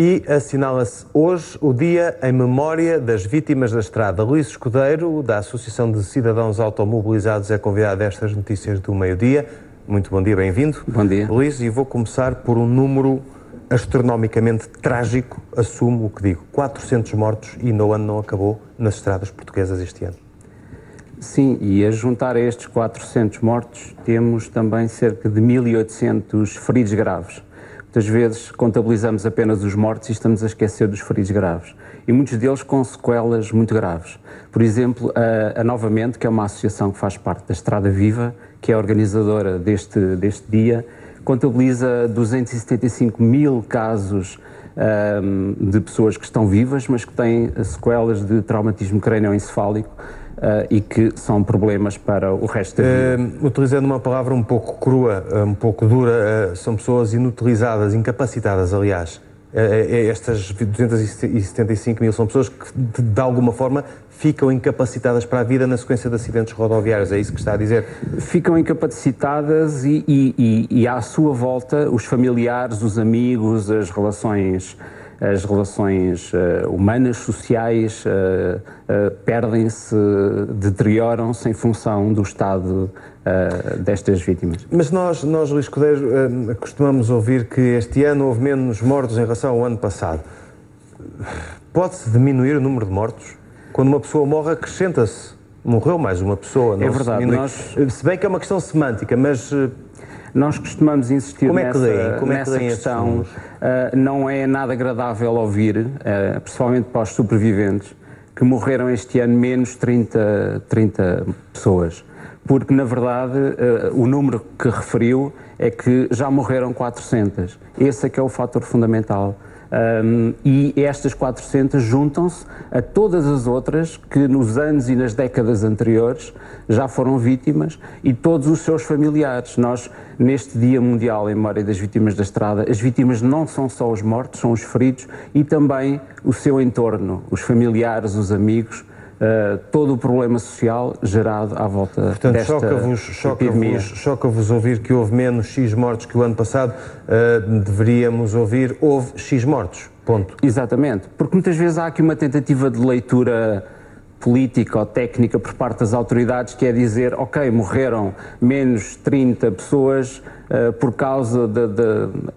e assinala-se hoje o dia em memória das vítimas da estrada. Luís Escudeiro, da Associação de Cidadãos Automobilizados, é convidado a estas notícias do meio-dia. Muito bom dia, bem-vindo. Bom dia. Luís, e vou começar por um número astronomicamente trágico, assumo o que digo, 400 mortos e no ano não acabou nas estradas portuguesas este ano. Sim, e a juntar a estes 400 mortos, temos também cerca de 1.800 feridos graves. Muitas vezes contabilizamos apenas os mortos e estamos a esquecer dos feridos graves. E muitos deles com sequelas muito graves. Por exemplo, a, a Novamente, que é uma associação que faz parte da Estrada Viva, que é organizadora deste, deste dia, contabiliza 275 mil casos um, de pessoas que estão vivas, mas que têm sequelas de traumatismo crânioencefálico e que são problemas para o resto da vida. Uh, utilizando uma palavra um pouco crua, eh, um pouco dura, são pessoas inutilizadas, incapacitadas, aliás. estas 275 mil são pessoas que, de, de alguma forma, ficam incapacitadas para a vida na sequência de acidentes rodoviários, é isso que está a dizer? Ficam incapacitadas e, e, e, e à sua volta os familiares, os amigos, as relações as relações uh, humanas, sociais, uh, uh, perdem-se, deterioram-se em função do estado destas vítimas. Mas nós, nós Luís Codeiro, costumamos ouvir que este ano houve menos mortos em relação ao ano passado. Pode-se diminuir o número de mortos? Quando uma pessoa morre, acrescenta-se. Morreu mais uma pessoa. é verdade. Se, nós... se bem que é uma questão semântica, mas nós costumamos insistir Como é que nessa, Como é nessa questão. Uh, não é nada agradável ouvir, uh, principalmente para os sobreviventes, que morreram este ano menos 30, 30 pessoas. Porque, na verdade, uh, o número que referiu é que já morreram 400. Esse é que é o fator fundamental. Um, e estas 400 juntam-se a todas as outras que nos anos e nas décadas anteriores já foram vítimas e todos os seus familiares. Nós, neste Dia Mundial em Memória das Vítimas da Estrada, as vítimas não são só os mortos, são os feridos e também o seu entorno, os familiares, os amigos. Uh, todo o problema social gerado à volta Portanto, desta choca-vos choca choca ouvir que houve menos X mortos que o ano passado. Uh, deveríamos ouvir houve X mortos. Ponto. Exatamente. Porque muitas vezes há aqui uma tentativa de leitura política ou técnica por parte das autoridades que é dizer, ok, morreram menos 30 pessoas uh, por causa de, de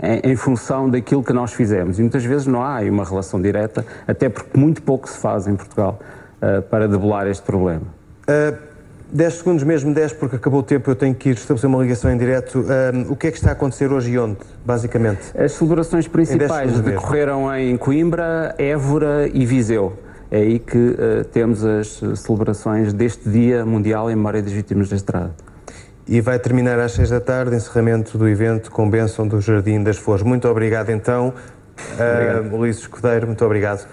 em, em, função daquilo que nós fizemos. E muitas vezes não há uma relação direta, até porque muito pouco se faz em Portugal. Eh, para debelar este problema? Uh, 10 segundos mesmo, 10, porque acabou o tempo, eu tenho que ir estabelecer uma ligação em direto. Uh, o que é que está a acontecer hoje e onde, basicamente? As celebrações principais em decorreram em Coimbra, Évora e Viseu. É aí que uh, temos as celebrações deste Dia Mundial em Memória das Vítimas da Estrada. E vai terminar às 6 da tarde, encerramento do evento com bênção do Jardim das Flores. Muito obrigado então, uh, Luís Escudeiro, muito obrigado.